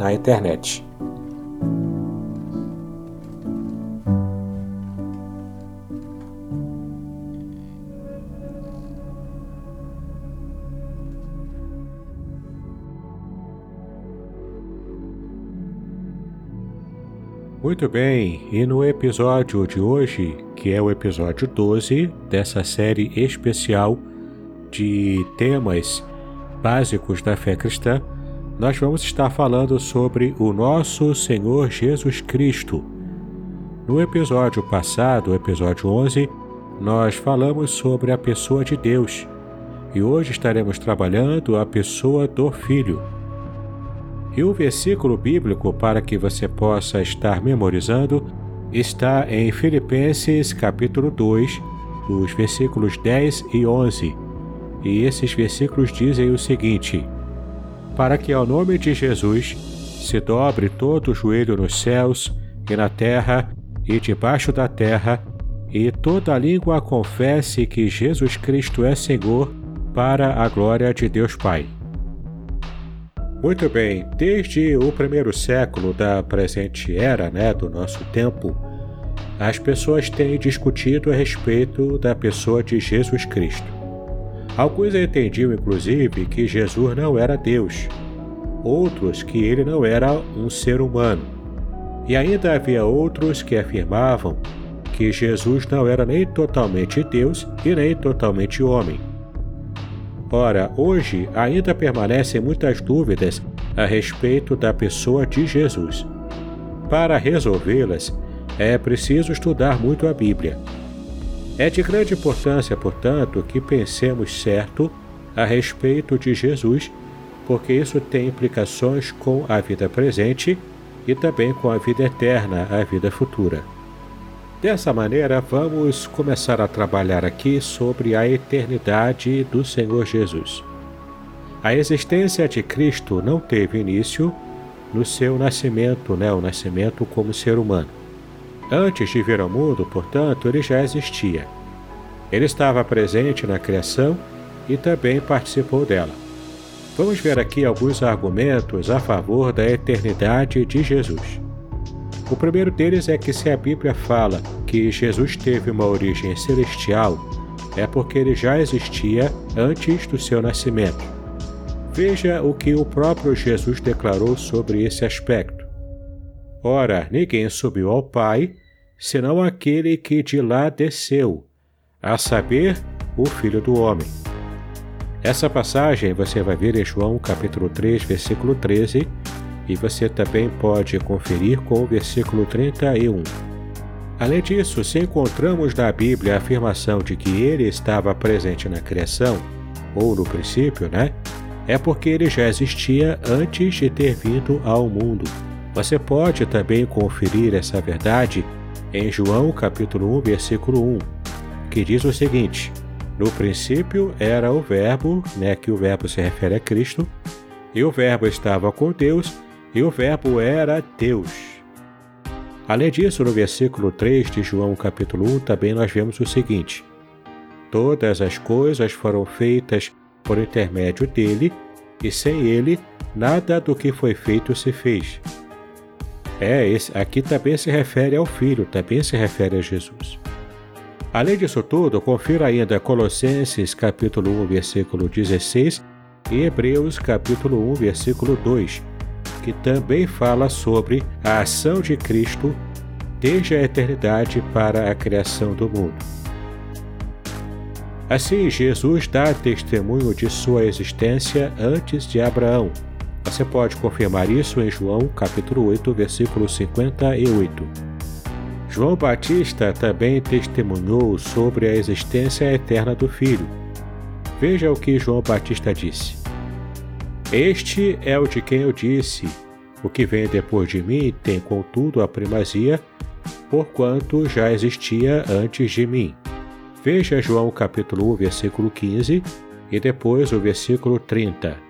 na internet. Muito bem, e no episódio de hoje, que é o episódio 12 dessa série especial de temas básicos da fé cristã, nós vamos estar falando sobre o nosso Senhor Jesus Cristo. No episódio passado, episódio 11, nós falamos sobre a pessoa de Deus e hoje estaremos trabalhando a pessoa do Filho. E o versículo bíblico para que você possa estar memorizando está em Filipenses capítulo 2, os versículos 10 e 11. E esses versículos dizem o seguinte: Para que ao nome de Jesus se dobre todo o joelho nos céus e na terra e debaixo da terra, e toda língua confesse que Jesus Cristo é Senhor, para a glória de Deus Pai. Muito bem, desde o primeiro século da presente era, né, do nosso tempo, as pessoas têm discutido a respeito da pessoa de Jesus Cristo. Alguns entendiam, inclusive, que Jesus não era Deus, outros que ele não era um ser humano, e ainda havia outros que afirmavam que Jesus não era nem totalmente Deus e nem totalmente homem. Ora, hoje ainda permanecem muitas dúvidas a respeito da pessoa de Jesus. Para resolvê-las, é preciso estudar muito a Bíblia. É de grande importância, portanto, que pensemos certo a respeito de Jesus, porque isso tem implicações com a vida presente e também com a vida eterna, a vida futura. Dessa maneira, vamos começar a trabalhar aqui sobre a eternidade do Senhor Jesus. A existência de Cristo não teve início no seu nascimento, né, o nascimento como ser humano. Antes de vir ao mundo, portanto, ele já existia. Ele estava presente na criação e também participou dela. Vamos ver aqui alguns argumentos a favor da eternidade de Jesus. O primeiro deles é que se a Bíblia fala que Jesus teve uma origem celestial, é porque ele já existia antes do seu nascimento. Veja o que o próprio Jesus declarou sobre esse aspecto. Ora, ninguém subiu ao Pai, senão aquele que de lá desceu, a saber, o Filho do Homem. Essa passagem você vai ver em João capítulo 3, versículo 13, e você também pode conferir com o versículo 31. Além disso, se encontramos na Bíblia a afirmação de que ele estava presente na criação, ou no princípio, né? É porque ele já existia antes de ter vindo ao mundo. Você pode também conferir essa verdade em João capítulo 1, versículo 1, que diz o seguinte: No princípio era o Verbo, né, que o Verbo se refere a Cristo, e o Verbo estava com Deus, e o Verbo era Deus. Além disso, no versículo 3 de João capítulo 1, também nós vemos o seguinte: Todas as coisas foram feitas por intermédio dele, e sem ele, nada do que foi feito se fez. É, esse, aqui também se refere ao Filho, também se refere a Jesus. Além disso tudo, confira ainda Colossenses capítulo 1, versículo 16 e Hebreus capítulo 1, versículo 2, que também fala sobre a ação de Cristo desde a eternidade para a criação do mundo. Assim, Jesus dá testemunho de sua existência antes de Abraão. Você pode confirmar isso em João capítulo 8, versículo 58. João Batista também testemunhou sobre a existência eterna do Filho. Veja o que João Batista disse. Este é o de quem eu disse: O que vem depois de mim tem, contudo, a primazia, porquanto já existia antes de mim. Veja João capítulo 1, versículo 15 e depois o versículo 30.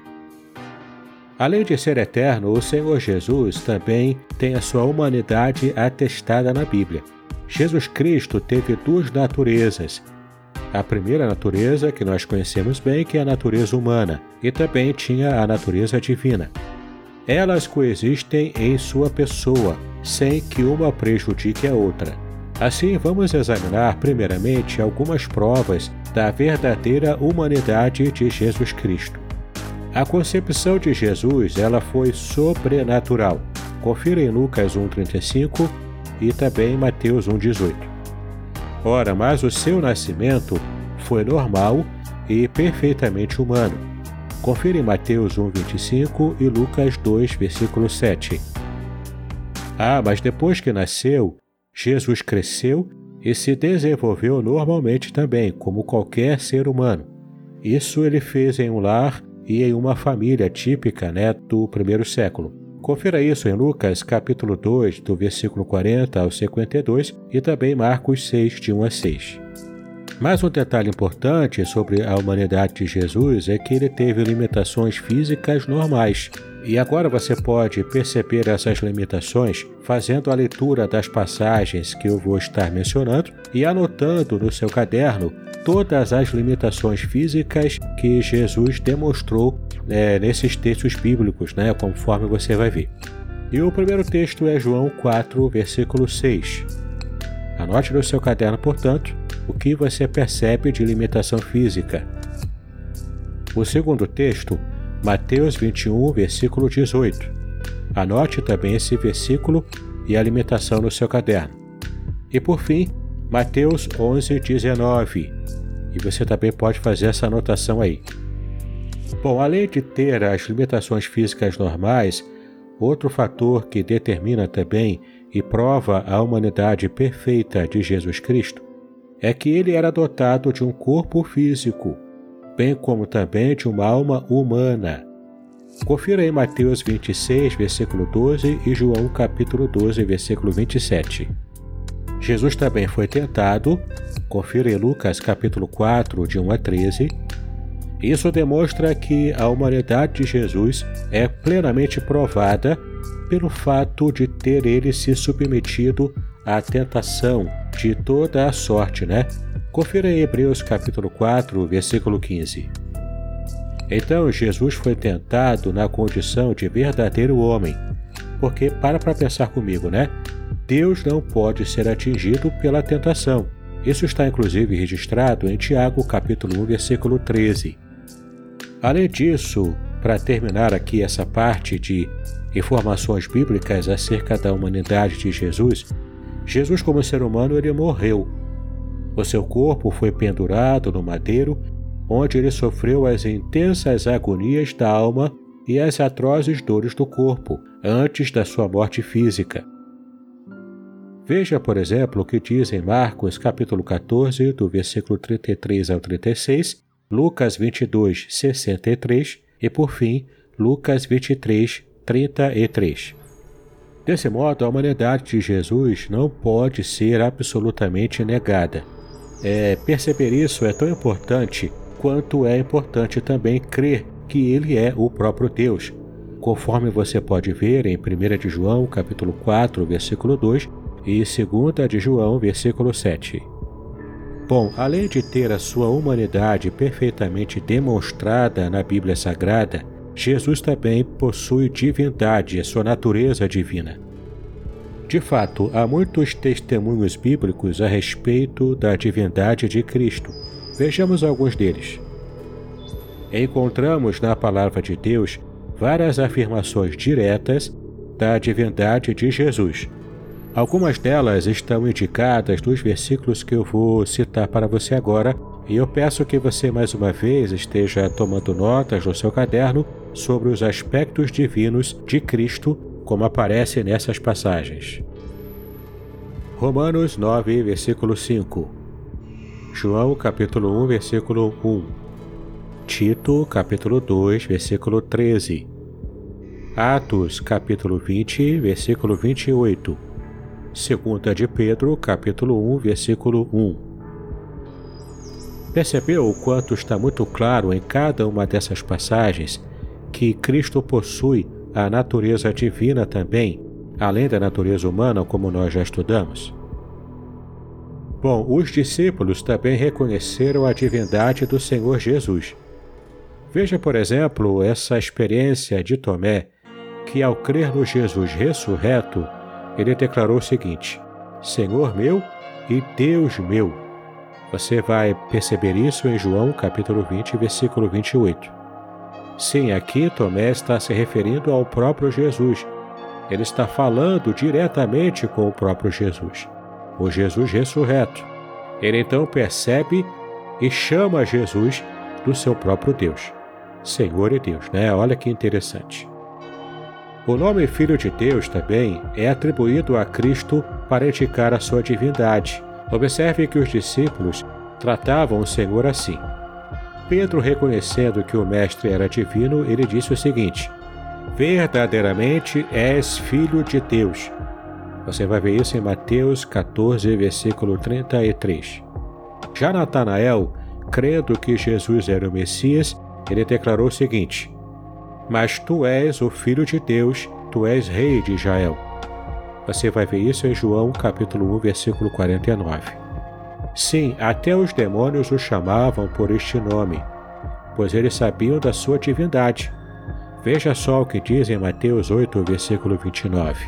Além de ser eterno, o Senhor Jesus também tem a sua humanidade atestada na Bíblia. Jesus Cristo teve duas naturezas, a primeira natureza, que nós conhecemos bem, que é a natureza humana, e também tinha a natureza divina. Elas coexistem em sua pessoa, sem que uma prejudique a outra. Assim, vamos examinar primeiramente algumas provas da verdadeira humanidade de Jesus Cristo. A concepção de Jesus ela foi sobrenatural. Confira em Lucas 1,35 e também em Mateus 1,18. Ora, mas o seu nascimento foi normal e perfeitamente humano. Confira em Mateus 1,25 e Lucas 2, versículo 7. Ah, mas depois que nasceu, Jesus cresceu e se desenvolveu normalmente também, como qualquer ser humano. Isso ele fez em um lar e em uma família típica né, do primeiro século. Confira isso em Lucas capítulo 2, do versículo 40 ao 52 e também Marcos 6, de 1 a 6. Mais um detalhe importante sobre a humanidade de Jesus é que ele teve limitações físicas normais. E agora você pode perceber essas limitações fazendo a leitura das passagens que eu vou estar mencionando e anotando no seu caderno todas as limitações físicas que Jesus demonstrou é, nesses textos bíblicos, né, conforme você vai ver. E o primeiro texto é João 4, versículo 6. Anote no seu caderno, portanto, o que você percebe de limitação física. O segundo texto, Mateus 21, versículo 18. Anote também esse versículo e a limitação no seu caderno. E por fim, Mateus 11, 19. E você também pode fazer essa anotação aí. Bom, além de ter as limitações físicas normais, outro fator que determina também e prova a humanidade perfeita de Jesus Cristo é que ele era dotado de um corpo físico, bem como também de uma alma humana. Confira em Mateus 26, versículo 12 e João capítulo 12, versículo 27. Jesus também foi tentado, confira em Lucas capítulo 4, de 1 a 13, isso demonstra que a humanidade de Jesus é plenamente provada pelo fato de ter ele se submetido à tentação de toda a sorte, né? Confira Hebreus capítulo 4, versículo 15. Então Jesus foi tentado na condição de verdadeiro homem, porque para para pensar comigo, né? Deus não pode ser atingido pela tentação. Isso está inclusive registrado em Tiago capítulo 1, versículo 13. Além disso, para terminar aqui essa parte de informações bíblicas acerca da humanidade de Jesus, Jesus como ser humano ele morreu. O seu corpo foi pendurado no madeiro, onde ele sofreu as intensas agonias da alma e as atrozes dores do corpo antes da sua morte física. Veja, por exemplo, o que diz em Marcos capítulo 14, do versículo 33 ao 36, Lucas 22, 63 e, por fim, Lucas 23, 33. Desse modo, a humanidade de Jesus não pode ser absolutamente negada. É, perceber isso é tão importante quanto é importante também crer que ele é o próprio Deus, conforme você pode ver em 1 de João, capítulo 4, versículo 2 e 2 de João, versículo 7. Bom, além de ter a sua humanidade perfeitamente demonstrada na Bíblia Sagrada, Jesus também possui divindade, sua natureza divina. De fato, há muitos testemunhos bíblicos a respeito da divindade de Cristo. Vejamos alguns deles. Encontramos na Palavra de Deus várias afirmações diretas da divindade de Jesus. Algumas delas estão indicadas nos versículos que eu vou citar para você agora, e eu peço que você mais uma vez esteja tomando notas no seu caderno sobre os aspectos divinos de Cristo, como aparece nessas passagens. Romanos 9, versículo 5. João capítulo 1, versículo 1. Tito capítulo 2, versículo 13. Atos capítulo 20, versículo 28. Segunda de Pedro capítulo 1, versículo 1. Percebeu o quanto está muito claro em cada uma dessas passagens que Cristo possui a natureza divina também, além da natureza humana, como nós já estudamos? Bom, os discípulos também reconheceram a divindade do Senhor Jesus. Veja, por exemplo, essa experiência de Tomé, que ao crer no Jesus ressurreto, ele declarou o seguinte: Senhor meu e Deus meu. Você vai perceber isso em João capítulo 20, versículo 28. Sim, aqui Tomé está se referindo ao próprio Jesus. Ele está falando diretamente com o próprio Jesus, o Jesus ressurreto. Ele então percebe e chama Jesus do seu próprio Deus, Senhor e Deus, né? Olha que interessante. O nome Filho de Deus também é atribuído a Cristo para indicar a sua divindade. Observe que os discípulos tratavam o Senhor assim. Pedro, reconhecendo que o Mestre era divino, ele disse o seguinte: Verdadeiramente és filho de Deus. Você vai ver isso em Mateus 14, versículo 33. Já Natanael, crendo que Jesus era o Messias, ele declarou o seguinte: Mas tu és o filho de Deus, tu és rei de Israel. Você vai ver isso em João capítulo 1, versículo 49. Sim, até os demônios o chamavam por este nome, pois eles sabiam da sua divindade. Veja só o que diz em Mateus 8, versículo 29.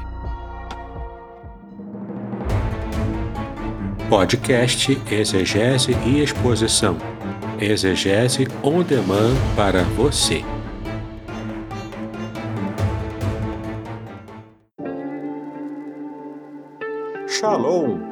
Podcast Exegese e Exposição. Exegese on demand para você. Shalom!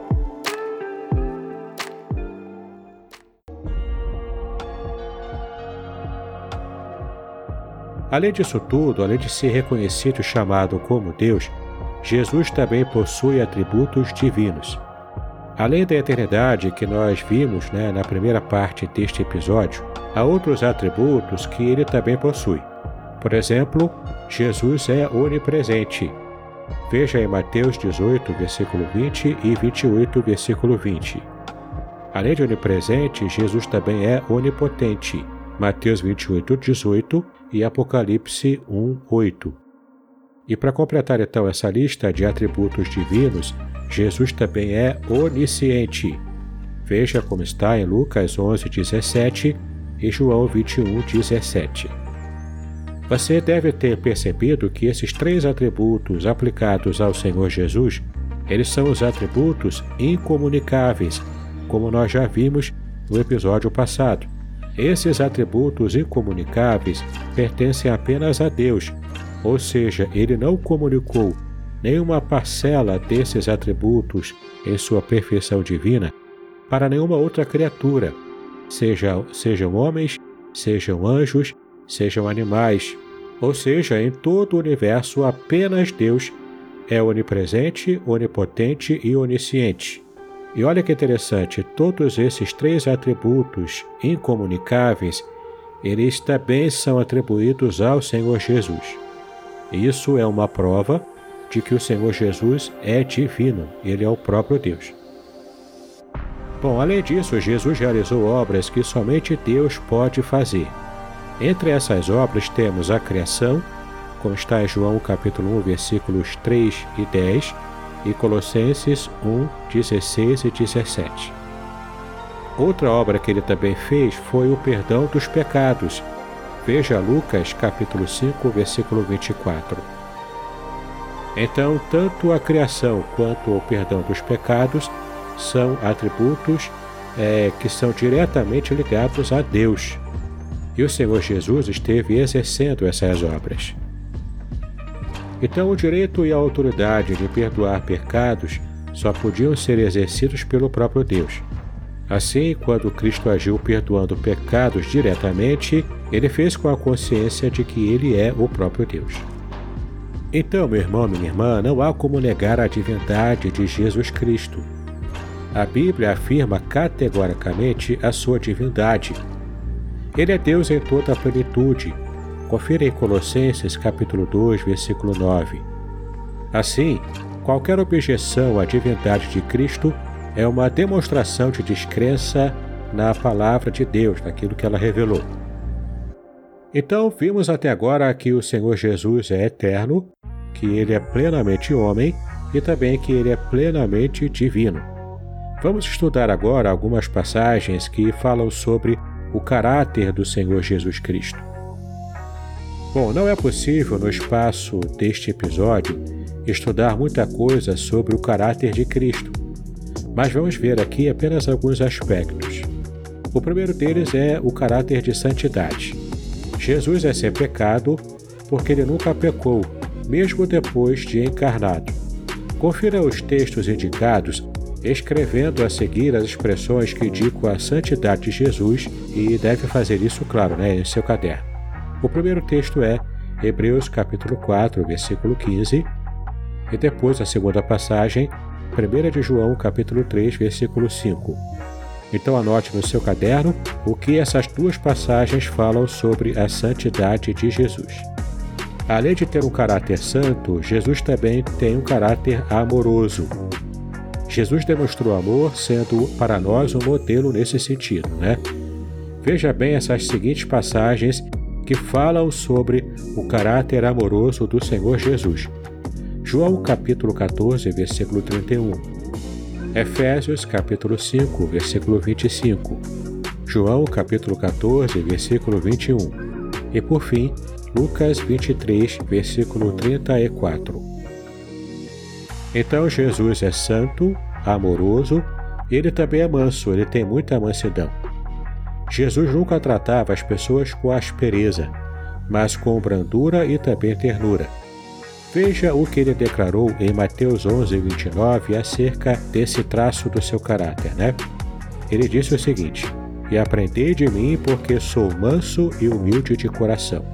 Além disso tudo, além de ser reconhecido e chamado como Deus, Jesus também possui atributos divinos. Além da eternidade que nós vimos né, na primeira parte deste episódio, há outros atributos que ele também possui. Por exemplo, Jesus é onipresente. Veja em Mateus 18, versículo 20 e 28, versículo 20. Além de onipresente, Jesus também é onipotente. Mateus 28, 18 e Apocalipse 1, 8. E para completar então essa lista de atributos divinos, Jesus também é onisciente. Veja como está em Lucas 11, 17 e João 21, 17. Você deve ter percebido que esses três atributos aplicados ao Senhor Jesus, eles são os atributos incomunicáveis, como nós já vimos no episódio passado. Esses atributos incomunicáveis pertencem apenas a Deus, ou seja, ele não comunicou nenhuma parcela desses atributos em sua perfeição divina para nenhuma outra criatura, seja, sejam homens, sejam anjos, sejam animais, ou seja, em todo o universo apenas Deus é onipresente, onipotente e onisciente. E olha que interessante, todos esses três atributos incomunicáveis, eles também são atribuídos ao Senhor Jesus. Isso é uma prova de que o Senhor Jesus é divino, ele é o próprio Deus. Bom, além disso, Jesus realizou obras que somente Deus pode fazer. Entre essas obras temos a criação, como está em João capítulo 1, versículos 3 e 10, e Colossenses 1, 16 e 17. Outra obra que ele também fez foi o perdão dos pecados. Veja Lucas capítulo 5, versículo 24. Então, tanto a criação quanto o perdão dos pecados são atributos é, que são diretamente ligados a Deus. E o Senhor Jesus esteve exercendo essas obras. Então, o direito e a autoridade de perdoar pecados só podiam ser exercidos pelo próprio Deus. Assim, quando Cristo agiu perdoando pecados diretamente, ele fez com a consciência de que ele é o próprio Deus. Então, meu irmão, minha irmã, não há como negar a divindade de Jesus Cristo. A Bíblia afirma categoricamente a sua divindade. Ele é Deus em toda a plenitude. Confira em Colossenses capítulo 2, versículo 9. Assim, qualquer objeção à divindade de Cristo é uma demonstração de descrença na palavra de Deus, naquilo que ela revelou. Então, vimos até agora que o Senhor Jesus é eterno, que ele é plenamente homem e também que ele é plenamente divino. Vamos estudar agora algumas passagens que falam sobre o caráter do Senhor Jesus Cristo. Bom, não é possível no espaço deste episódio estudar muita coisa sobre o caráter de Cristo, mas vamos ver aqui apenas alguns aspectos. O primeiro deles é o caráter de santidade. Jesus é sem pecado porque ele nunca pecou, mesmo depois de encarnado. Confira os textos indicados, escrevendo a seguir as expressões que indicam a santidade de Jesus e deve fazer isso, claro, né, em seu caderno. O primeiro texto é Hebreus capítulo 4, versículo 15, e depois a segunda passagem, 1 de João, capítulo 3, versículo 5. Então anote no seu caderno o que essas duas passagens falam sobre a santidade de Jesus. Além de ter um caráter santo, Jesus também tem um caráter amoroso. Jesus demonstrou amor, sendo para nós um modelo nesse sentido, né? Veja bem essas seguintes passagens que falam sobre o caráter amoroso do Senhor Jesus. João capítulo 14, versículo 31. Efésios capítulo 5, versículo 25. João capítulo 14, versículo 21. E por fim, Lucas 23, versículo 34. Então Jesus é santo, amoroso, ele também é manso, ele tem muita mansidão. Jesus nunca tratava as pessoas com aspereza, mas com brandura e também ternura. Veja o que ele declarou em Mateus 11, 29 acerca desse traço do seu caráter, né? Ele disse o seguinte: E aprendei de mim, porque sou manso e humilde de coração.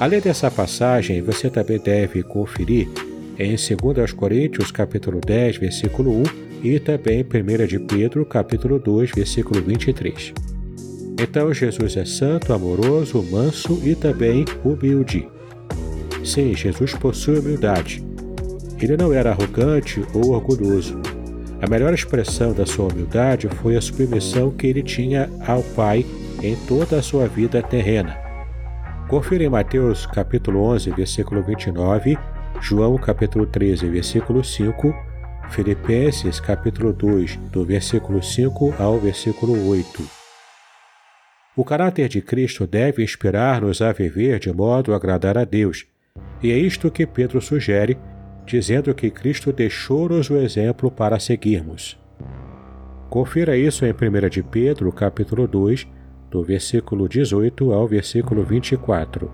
Além dessa passagem, você também deve conferir em 2 Coríntios, capítulo 10, versículo 1 e também 1 de Pedro, capítulo 2, versículo 23. Então Jesus é santo, amoroso, manso e também humilde. Sim, Jesus possui humildade. Ele não era arrogante ou orgulhoso. A melhor expressão da sua humildade foi a submissão que ele tinha ao Pai em toda a sua vida terrena. Confira em Mateus capítulo 11, versículo 29, João capítulo 13, versículo 5, Filipenses capítulo 2, do versículo 5 ao versículo 8. O caráter de Cristo deve inspirar-nos a viver de modo a agradar a Deus, e é isto que Pedro sugere, dizendo que Cristo deixou-nos o exemplo para seguirmos. Confira isso em 1 de Pedro, capítulo 2, do versículo 18 ao versículo 24.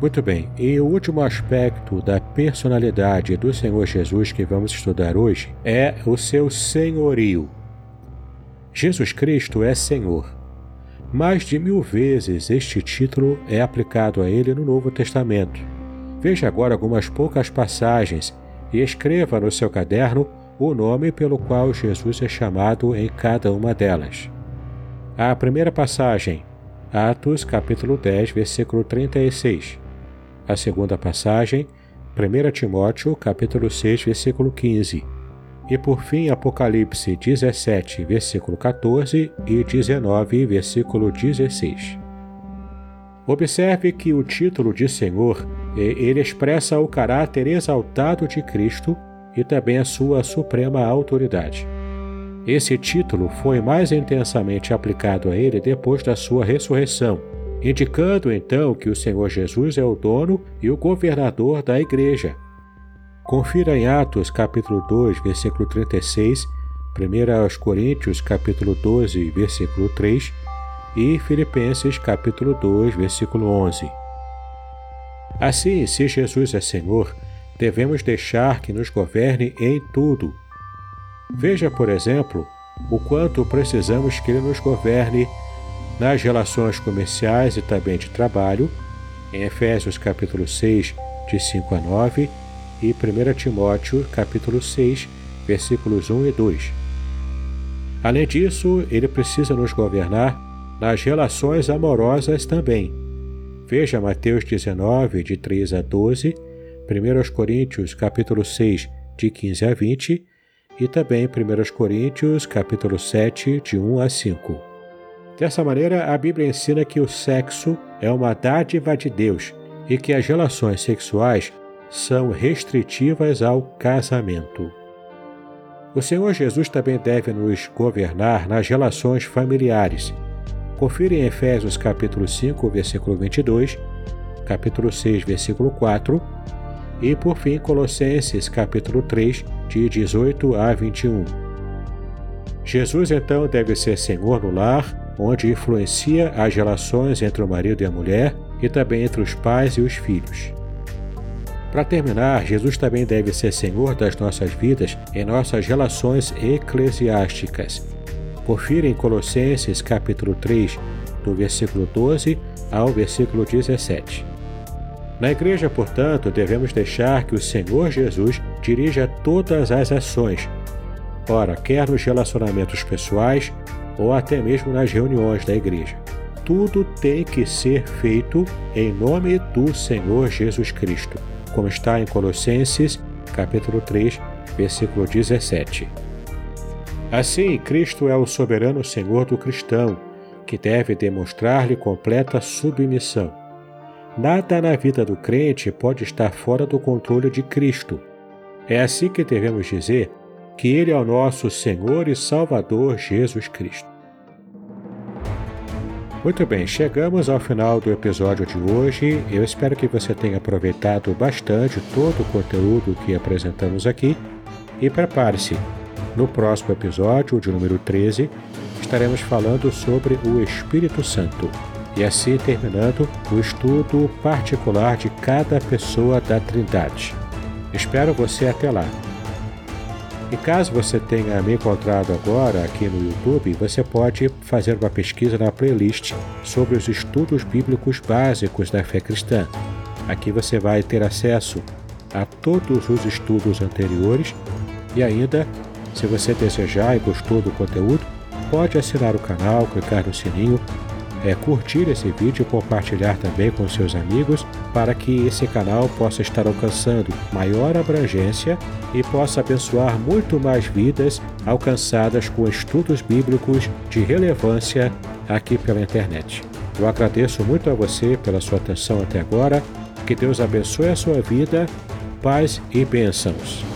Muito bem, e o último aspecto da personalidade do Senhor Jesus que vamos estudar hoje é o seu senhorio. Jesus Cristo é Senhor. Mais de mil vezes este título é aplicado a ele no Novo Testamento. Veja agora algumas poucas passagens e escreva no seu caderno o nome pelo qual Jesus é chamado em cada uma delas. A primeira passagem, Atos capítulo 10, versículo 36. A segunda passagem, 1 Timóteo capítulo 6, versículo 15. E por fim, Apocalipse 17, versículo 14 e 19, versículo 16. Observe que o título de Senhor ele expressa o caráter exaltado de Cristo e também a sua suprema autoridade. Esse título foi mais intensamente aplicado a ele depois da sua ressurreição, indicando então que o Senhor Jesus é o dono e o governador da igreja. Confira em Atos capítulo 2, versículo 36, 1 Coríntios capítulo 12, versículo 3 e Filipenses capítulo 2, versículo 11. Assim, se Jesus é Senhor, devemos deixar que nos governe em tudo. Veja, por exemplo, o quanto precisamos que Ele nos governe nas relações comerciais e também de trabalho, em Efésios capítulo 6, de 5 a 9, e 1 Timóteo capítulo 6, versículos 1 e 2. Além disso, ele precisa nos governar nas relações amorosas também. Veja Mateus 19, de 3 a 12, 1 Coríntios capítulo 6, de 15 a 20 e também 1 Coríntios capítulo 7, de 1 a 5. Dessa maneira, a Bíblia ensina que o sexo é uma dádiva de Deus e que as relações sexuais são restritivas ao casamento. O Senhor Jesus também deve nos governar nas relações familiares. Confira em Efésios capítulo 5, versículo 22, capítulo 6, versículo 4 e por fim Colossenses capítulo 3, de 18 a 21. Jesus então deve ser Senhor no lar, onde influencia as relações entre o marido e a mulher e também entre os pais e os filhos. Para terminar, Jesus também deve ser Senhor das nossas vidas em nossas relações eclesiásticas. Confira em Colossenses capítulo 3, do versículo 12 ao versículo 17. Na igreja, portanto, devemos deixar que o Senhor Jesus dirija todas as ações, ora, quer nos relacionamentos pessoais ou até mesmo nas reuniões da igreja. Tudo tem que ser feito em nome do Senhor Jesus Cristo como está em Colossenses, capítulo 3, versículo 17. Assim, Cristo é o soberano Senhor do cristão, que deve demonstrar-lhe completa submissão. Nada na vida do crente pode estar fora do controle de Cristo. É assim que devemos dizer que Ele é o nosso Senhor e Salvador Jesus Cristo. Muito bem, chegamos ao final do episódio de hoje. Eu espero que você tenha aproveitado bastante todo o conteúdo que apresentamos aqui. E prepare-se, no próximo episódio, de número 13, estaremos falando sobre o Espírito Santo. E assim terminando o estudo particular de cada pessoa da Trindade. Espero você até lá. E caso você tenha me encontrado agora aqui no YouTube, você pode fazer uma pesquisa na playlist sobre os estudos bíblicos básicos da fé cristã. Aqui você vai ter acesso a todos os estudos anteriores e ainda, se você desejar e gostou do conteúdo, pode assinar o canal, clicar no sininho é curtir esse vídeo e compartilhar também com seus amigos para que esse canal possa estar alcançando maior abrangência e possa abençoar muito mais vidas alcançadas com estudos bíblicos de relevância aqui pela internet. Eu agradeço muito a você pela sua atenção até agora. Que Deus abençoe a sua vida, paz e bênçãos.